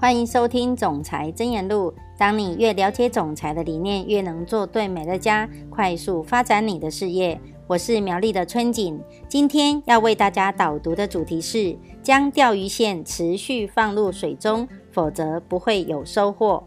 欢迎收听《总裁真言录》。当你越了解总裁的理念，越能做对美乐家，快速发展你的事业。我是苗栗的春景，今天要为大家导读的主题是：将钓鱼线持续放入水中，否则不会有收获。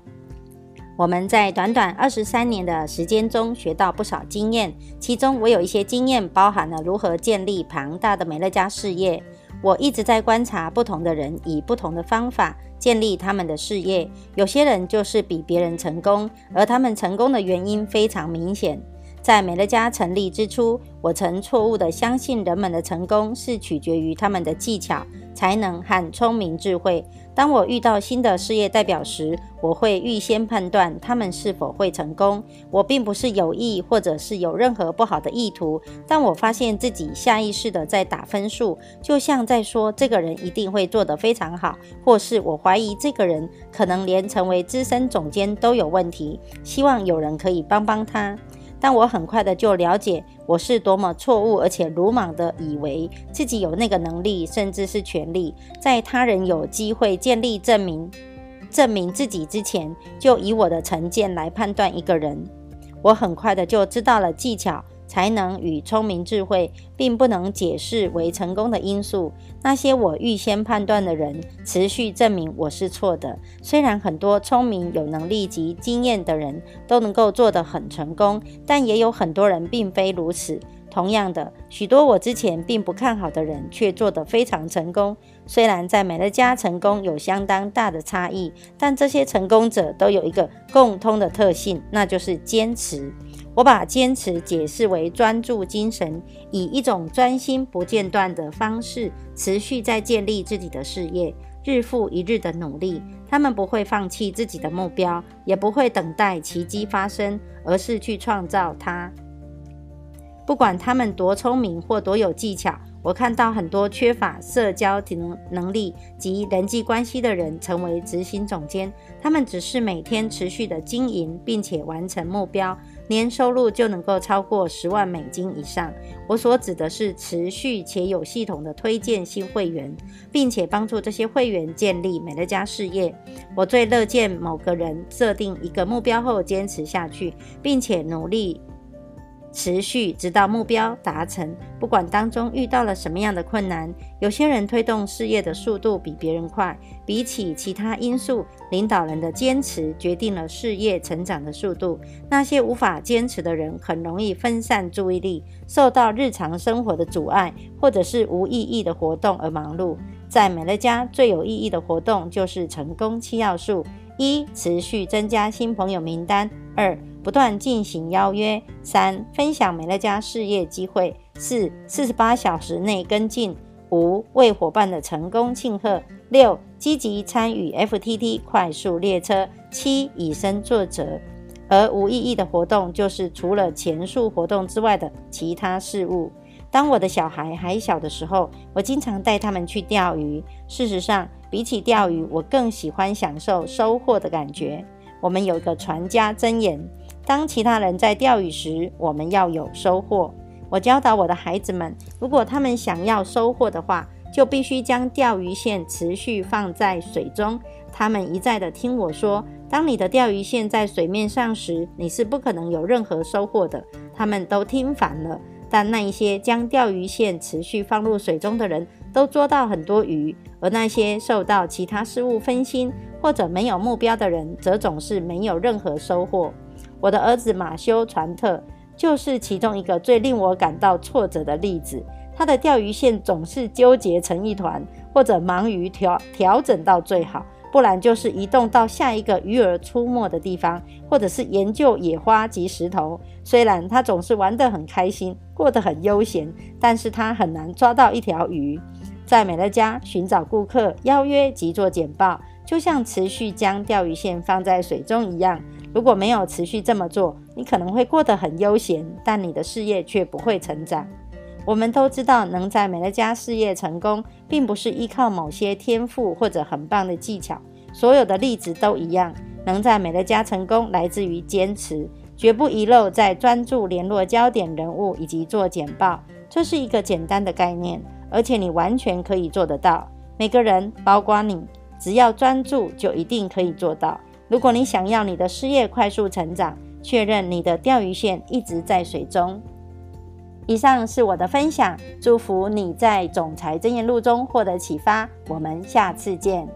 我们在短短二十三年的时间中学到不少经验，其中我有一些经验包含了如何建立庞大的美乐家事业。我一直在观察不同的人以不同的方法建立他们的事业，有些人就是比别人成功，而他们成功的原因非常明显。在美乐家成立之初，我曾错误地相信人们的成功是取决于他们的技巧、才能和聪明智慧。当我遇到新的事业代表时，我会预先判断他们是否会成功。我并不是有意或者是有任何不好的意图，但我发现自己下意识的在打分数，就像在说这个人一定会做得非常好，或是我怀疑这个人可能连成为资深总监都有问题，希望有人可以帮帮他。但我很快的就了解我是多么错误，而且鲁莽的以为自己有那个能力，甚至是权利，在他人有机会建立证明、证明自己之前，就以我的成见来判断一个人。我很快的就知道了技巧。才能与聪明智慧，并不能解释为成功的因素。那些我预先判断的人，持续证明我是错的。虽然很多聪明、有能力及经验的人都能够做得很成功，但也有很多人并非如此。同样的，许多我之前并不看好的人，却做得非常成功。虽然在美乐家成功有相当大的差异，但这些成功者都有一个共通的特性，那就是坚持。我把坚持解释为专注精神，以一种专心不间断的方式，持续在建立自己的事业，日复一日的努力。他们不会放弃自己的目标，也不会等待奇迹发生，而是去创造它。不管他们多聪明或多有技巧。我看到很多缺乏社交能能力及人际关系的人成为执行总监，他们只是每天持续的经营，并且完成目标，年收入就能够超过十万美金以上。我所指的是持续且有系统的推荐新会员，并且帮助这些会员建立美乐家事业。我最乐见某个人设定一个目标后坚持下去，并且努力。持续直到目标达成，不管当中遇到了什么样的困难。有些人推动事业的速度比别人快，比起其他因素，领导人的坚持决定了事业成长的速度。那些无法坚持的人，很容易分散注意力，受到日常生活的阻碍，或者是无意义的活动而忙碌。在美乐家，最有意义的活动就是成功七要素：一、持续增加新朋友名单；二、不断进行邀约，三分享美乐家事业机会，四四十八小时内跟进，五为伙伴的成功庆贺，六积极参与 FTT 快速列车，七以身作则。而无意义的活动就是除了前述活动之外的其他事物。当我的小孩还小的时候，我经常带他们去钓鱼。事实上，比起钓鱼，我更喜欢享受收获的感觉。我们有一个传家箴言。当其他人在钓鱼时，我们要有收获。我教导我的孩子们，如果他们想要收获的话，就必须将钓鱼线持续放在水中。他们一再的听我说，当你的钓鱼线在水面上时，你是不可能有任何收获的。他们都听烦了。但那一些将钓鱼线持续放入水中的人，都捉到很多鱼；而那些受到其他事物分心或者没有目标的人，则总是没有任何收获。我的儿子马修·传特就是其中一个最令我感到挫折的例子。他的钓鱼线总是纠结成一团，或者忙于调调整到最好，不然就是移动到下一个鱼儿出没的地方，或者是研究野花及石头。虽然他总是玩得很开心，过得很悠闲，但是他很难抓到一条鱼。在美乐家寻找顾客、邀约及做简报，就像持续将钓鱼线放在水中一样。如果没有持续这么做，你可能会过得很悠闲，但你的事业却不会成长。我们都知道，能在美乐家事业成功，并不是依靠某些天赋或者很棒的技巧。所有的例子都一样，能在美乐家成功，来自于坚持，绝不遗漏在专注联络焦点人物以及做简报。这是一个简单的概念，而且你完全可以做得到。每个人，包括你。只要专注，就一定可以做到。如果你想要你的事业快速成长，确认你的钓鱼线一直在水中。以上是我的分享，祝福你在总裁箴言录中获得启发。我们下次见。